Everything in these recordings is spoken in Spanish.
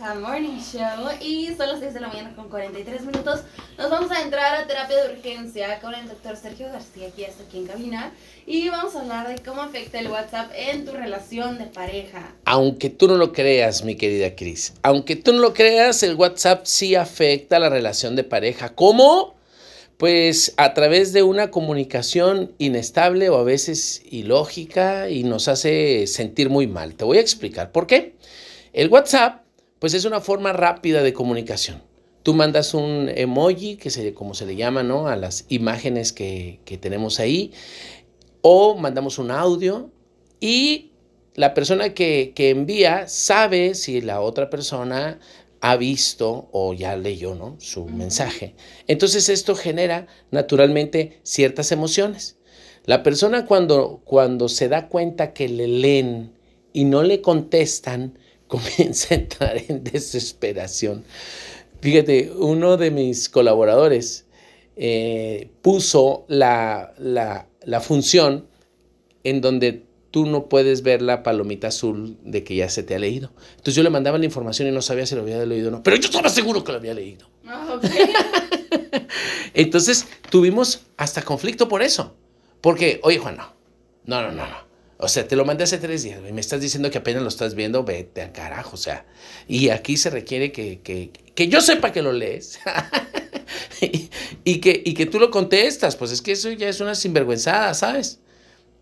Maca Morning Show y son las 6 de la mañana con 43 minutos. Nos vamos a entrar a terapia de urgencia con el doctor Sergio García, que ya está aquí en cabina. Y vamos a hablar de cómo afecta el WhatsApp en tu relación de pareja. Aunque tú no lo creas, mi querida Cris, aunque tú no lo creas, el WhatsApp sí afecta la relación de pareja. ¿Cómo? Pues a través de una comunicación inestable o a veces ilógica y nos hace sentir muy mal. Te voy a explicar por qué. El WhatsApp, pues es una forma rápida de comunicación. Tú mandas un emoji, que se, como se le llama, ¿no? A las imágenes que, que tenemos ahí, o mandamos un audio y la persona que, que envía sabe si la otra persona ha visto o ya leyó ¿no? su mensaje. Entonces esto genera naturalmente ciertas emociones. La persona cuando, cuando se da cuenta que le leen y no le contestan, comienza a entrar en desesperación. Fíjate, uno de mis colaboradores eh, puso la, la, la función en donde tú no puedes ver la palomita azul de que ya se te ha leído. Entonces yo le mandaba la información y no sabía si lo había leído o no, pero yo estaba seguro que lo había leído. Ah, Entonces tuvimos hasta conflicto por eso. Porque, oye Juan, no, no, no, no. O sea, te lo mandé hace tres días y me estás diciendo que apenas lo estás viendo, vete a carajo. O sea, y aquí se requiere que, que, que yo sepa que lo lees y, que, y que tú lo contestas. Pues es que eso ya es una sinvergüenzada, ¿sabes?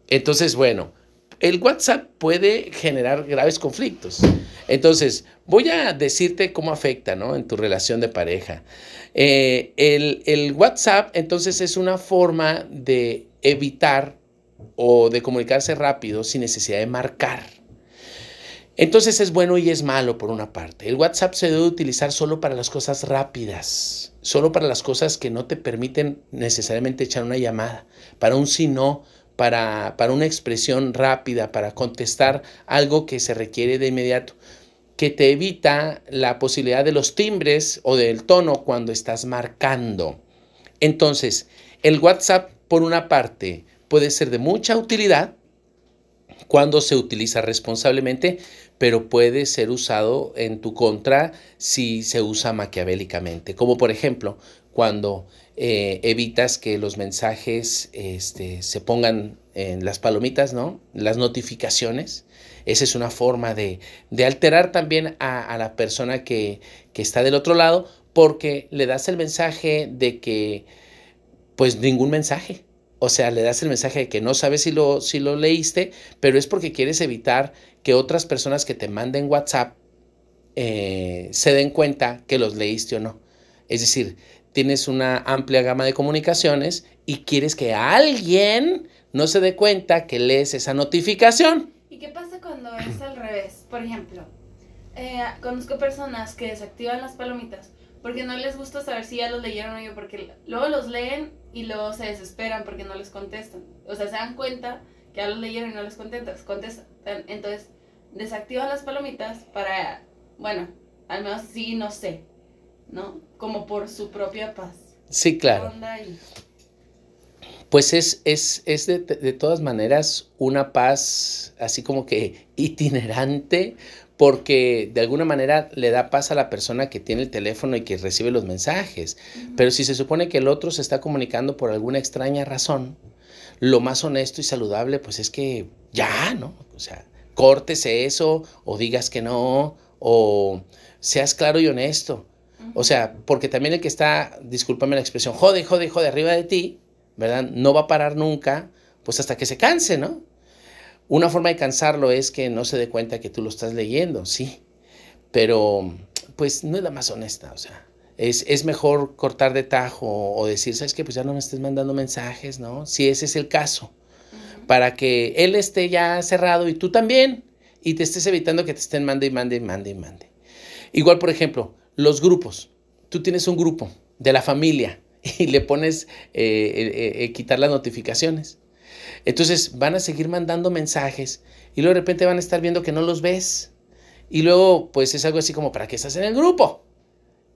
Entonces, bueno, el WhatsApp puede generar graves conflictos. Entonces, voy a decirte cómo afecta ¿no? en tu relación de pareja. Eh, el, el WhatsApp, entonces, es una forma de evitar o de comunicarse rápido sin necesidad de marcar. Entonces es bueno y es malo por una parte. El WhatsApp se debe utilizar solo para las cosas rápidas, solo para las cosas que no te permiten necesariamente echar una llamada, para un sí no, para, para una expresión rápida, para contestar algo que se requiere de inmediato, que te evita la posibilidad de los timbres o del tono cuando estás marcando. Entonces, el WhatsApp, por una parte, puede ser de mucha utilidad cuando se utiliza responsablemente, pero puede ser usado en tu contra si se usa maquiavélicamente. Como por ejemplo, cuando eh, evitas que los mensajes este, se pongan en las palomitas, ¿no? Las notificaciones. Esa es una forma de, alterar también a, la persona que, está del otro lado porque le das el mensaje de que, pues ningún mensaje. O sea, le das el mensaje de que no sabes si lo, si lo leíste, pero es porque quieres evitar que otras personas que te manden WhatsApp eh, se den cuenta que los leíste o no. Es decir, tienes una amplia gama de comunicaciones y quieres que alguien no se dé cuenta que lees esa notificación. ¿Y qué pasa cuando es al revés? Por ejemplo, eh, conozco personas que desactivan las palomitas porque no les gusta saber si ya los leyeron o no, porque luego los leen y luego se desesperan porque no les contestan. O sea, se dan cuenta que ya los leyeron y no les contestan. contestan. Entonces, desactivan las palomitas para, bueno, al menos sí, no sé, ¿no? Como por su propia paz. Sí, claro. Pues es, es, es de, de, todas maneras una paz así como que itinerante, porque de alguna manera le da paz a la persona que tiene el teléfono y que recibe los mensajes. Pero si se supone que el otro se está comunicando por alguna extraña razón, lo más honesto y saludable pues es que ya, ¿no? O sea, córtese eso o digas que no o seas claro y honesto. O sea, porque también el que está, discúlpame la expresión, jode, jode, jode arriba de ti, ¿verdad? No va a parar nunca, pues hasta que se canse, ¿no? Una forma de cansarlo es que no se dé cuenta que tú lo estás leyendo, sí, pero pues no es la más honesta, o sea, es, es mejor cortar de tajo o decir, ¿sabes qué? Pues ya no me estés mandando mensajes, ¿no? Si ese es el caso, para que él esté ya cerrado y tú también, y te estés evitando que te estén mande y mande y mande y mande. Igual, por ejemplo, los grupos. Tú tienes un grupo de la familia y le pones eh, eh, eh, quitar las notificaciones. Entonces van a seguir mandando mensajes y luego de repente van a estar viendo que no los ves. Y luego pues es algo así como, ¿para qué estás en el grupo?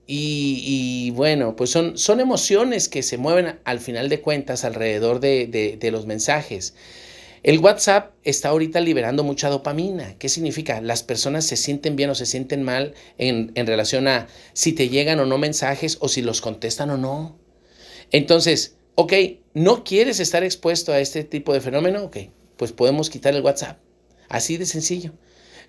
Y, bueno, pues son, son emociones que se mueven al final de cuentas alrededor de, de los mensajes. El WhatsApp está ahorita liberando mucha dopamina. ¿Qué significa? Las personas se sienten bien o se sienten mal en, en, relación a si te llegan o no mensajes o si los contestan o no. Entonces, ok, ¿no quieres estar expuesto a este tipo de fenómeno? Ok, pues podemos quitar el WhatsApp. Así de sencillo.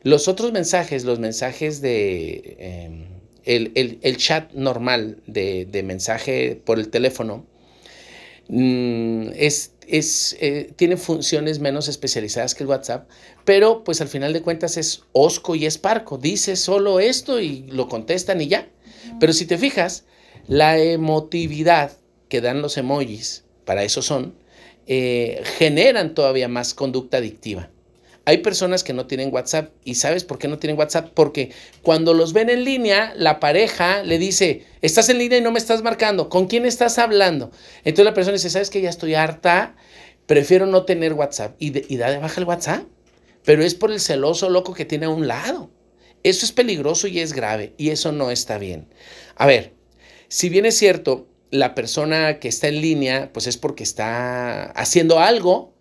Los otros mensajes, los mensajes de... Eh, el, el, chat normal de, de, mensaje por el teléfono mm, es, es, eh, tiene funciones menos especializadas que el WhatsApp, pero pues al final de cuentas es osco y es parco. Dice solo esto y lo contestan y ya. Pero si te fijas, la emotividad que dan los emojis, para eso son, eh, generan todavía más conducta adictiva. Hay personas que no tienen WhatsApp y ¿sabes por qué no tienen WhatsApp? Porque cuando los ven en línea, la pareja le dice, estás en línea y no me estás marcando, ¿con quién estás hablando? Entonces la persona dice, ¿sabes que Ya estoy harta, prefiero no tener WhatsApp y, y da de baja el WhatsApp, pero es por el celoso loco que tiene a un lado. Eso es peligroso y es grave y eso no está bien. A ver, si bien es cierto, la persona que está en línea, pues es porque está haciendo algo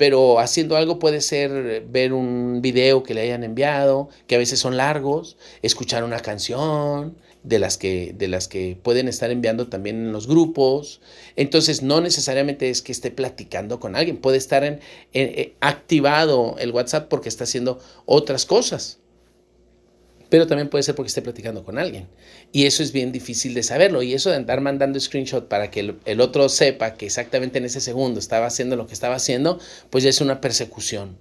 pero haciendo algo puede ser ver un video que le hayan enviado, que a veces son largos, escuchar una canción de las que, de las que pueden estar enviando también en los grupos. Entonces no necesariamente es que esté platicando con alguien, puede estar en, eh, activado el WhatsApp porque está haciendo otras cosas pero también puede ser porque esté platicando con alguien. Y eso es bien difícil de saberlo. Y eso de andar mandando screenshot para que el, otro sepa que exactamente en ese segundo estaba haciendo lo que estaba haciendo, pues ya es una persecución.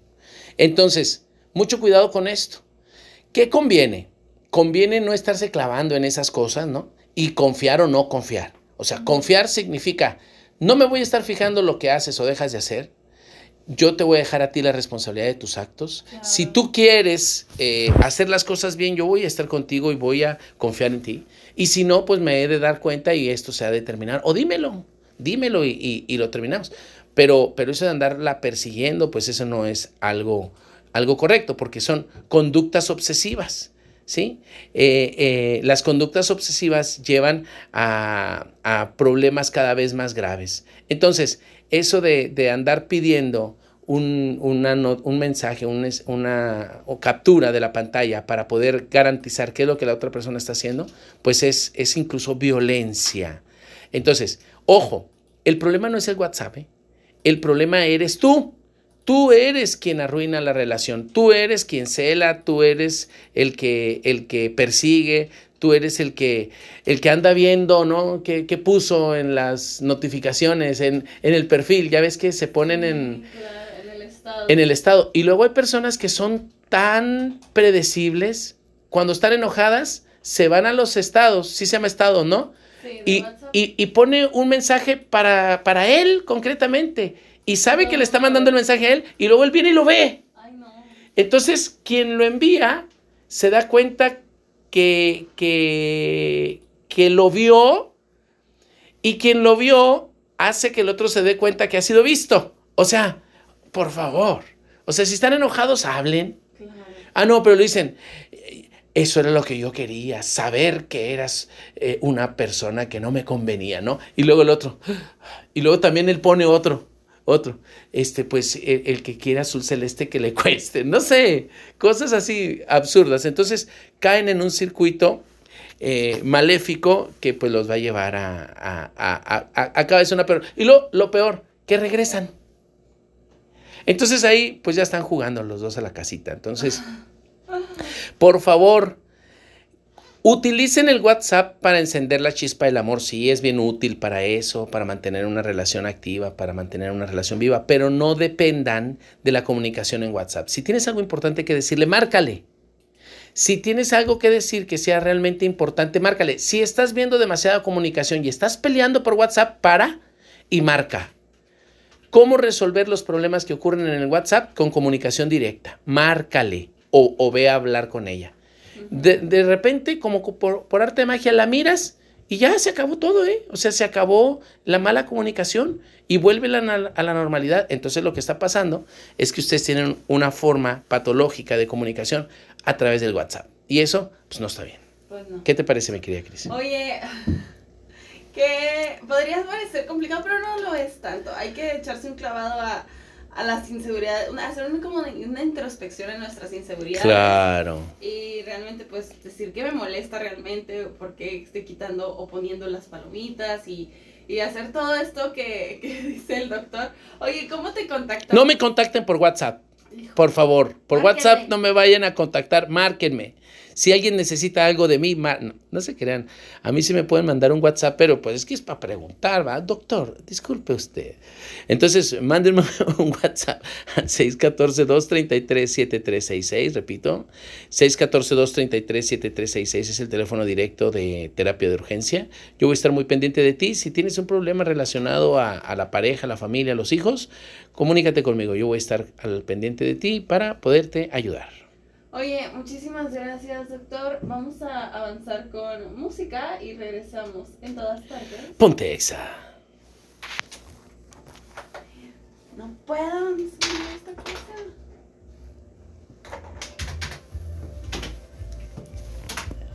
Entonces, mucho cuidado con esto. ¿Qué conviene? Conviene no estarse clavando en esas cosas, ¿no? Y confiar o no confiar. O sea, confiar significa, no me voy a estar fijando lo que haces o dejas de hacer, yo te voy a dejar a ti la responsabilidad de tus actos. Si tú quieres eh, hacer las cosas bien, yo voy a estar contigo y voy a confiar en ti. Y si no, pues me he de dar cuenta y esto se ha de terminar. O dímelo, dímelo y, lo terminamos. Pero, pero eso de andarla persiguiendo, pues eso no es algo, algo correcto, porque son conductas obsesivas. ¿sí? Eh, eh, las conductas obsesivas llevan a, a, problemas cada vez más graves. Entonces, eso de, de andar pidiendo un, un mensaje, una captura de la pantalla para poder garantizar qué es lo que la otra persona está haciendo, pues es, es incluso violencia. Entonces, ojo, el problema no es el WhatsApp, ¿eh? el problema eres tú. Tú eres quien arruina la relación, tú eres quien cela, tú eres el que, el que persigue, tú eres el que, el que anda viendo, ¿no? ¿Qué, puso en las notificaciones, en, en, el perfil? Ya ves que se ponen en en el estado. Y luego hay personas que son tan predecibles, cuando están enojadas, se van a los estados, sí se llama estado, ¿no? y, y, pone un mensaje para, para él concretamente. Y sabe que le está mandando el mensaje a él y luego él viene y lo ve. Entonces, quien lo envía se da cuenta que, que, que lo vio y quien lo vio hace que el otro se dé cuenta que ha sido visto. O sea, por favor. O sea, si están enojados, hablen. Ah, no, pero lo dicen, eso era lo que yo quería, saber que eras eh, una persona que no me convenía, ¿no? Y luego el otro. Y luego también él pone otro, otro. Este, pues el, que quiera azul celeste que le cueste, no sé, cosas así absurdas. Entonces caen en un circuito eh, maléfico que pues los va a llevar a, a, a, a, a cada vez una peor. Y lo, lo peor, que regresan. Entonces ahí pues ya están jugando los dos a la casita. Entonces, por favor, utilicen el WhatsApp para encender la chispa del amor. Sí, es bien útil para eso, para mantener una relación activa, para mantener una relación viva, pero no dependan de la comunicación en WhatsApp. Si tienes algo importante que decirle, márcale. Si tienes algo que decir que sea realmente importante, márcale. Si estás viendo demasiada comunicación y estás peleando por WhatsApp, para y marca. ¿Cómo resolver los problemas que ocurren en el WhatsApp? Con comunicación directa. Márcale o, ve a hablar con ella. de, repente, como por, arte de magia, la miras y ya se acabó todo, ¿eh? O sea, se acabó la mala comunicación y vuelve a la normalidad. Entonces lo que está pasando es que ustedes tienen una forma patológica de comunicación a través del WhatsApp. Y eso, pues no está bien. Pues ¿Qué te parece, mi querida Cris? Oye, que podría parecer complicado, pero no lo es tanto. Hay que echarse un clavado a, a las inseguridades, una- hacer una, como una introspección en nuestras inseguridades. Claro. Y realmente, pues, decir qué me molesta realmente, por qué estoy quitando o poniendo las palomitas y, y hacer todo esto que, que dice el doctor. Oye, ¿cómo te contactas? No me contacten por WhatsApp, Hijo, por favor. Por Márquenme. WhatsApp no me vayan a contactar, márquenme. Si alguien necesita algo de mí, no, no se crean. A mí sí me pueden mandar un WhatsApp, pero pues es que es para preguntar, ¿va? Doctor, disculpe usted. Entonces, mándenme un WhatsApp al 614-233-7366, repito. 614-233-7366 es el teléfono directo de terapia de urgencia. Yo voy a estar muy pendiente de ti. Si tienes un problema relacionado a, a la pareja, a la familia, a los hijos, comunícate conmigo. Yo voy a estar al pendiente de ti para poderte ayudar. Oye, muchísimas gracias, doctor. Vamos a avanzar con música y regresamos en todas partes. Ponte exa. No puedo siquiera esta cosa.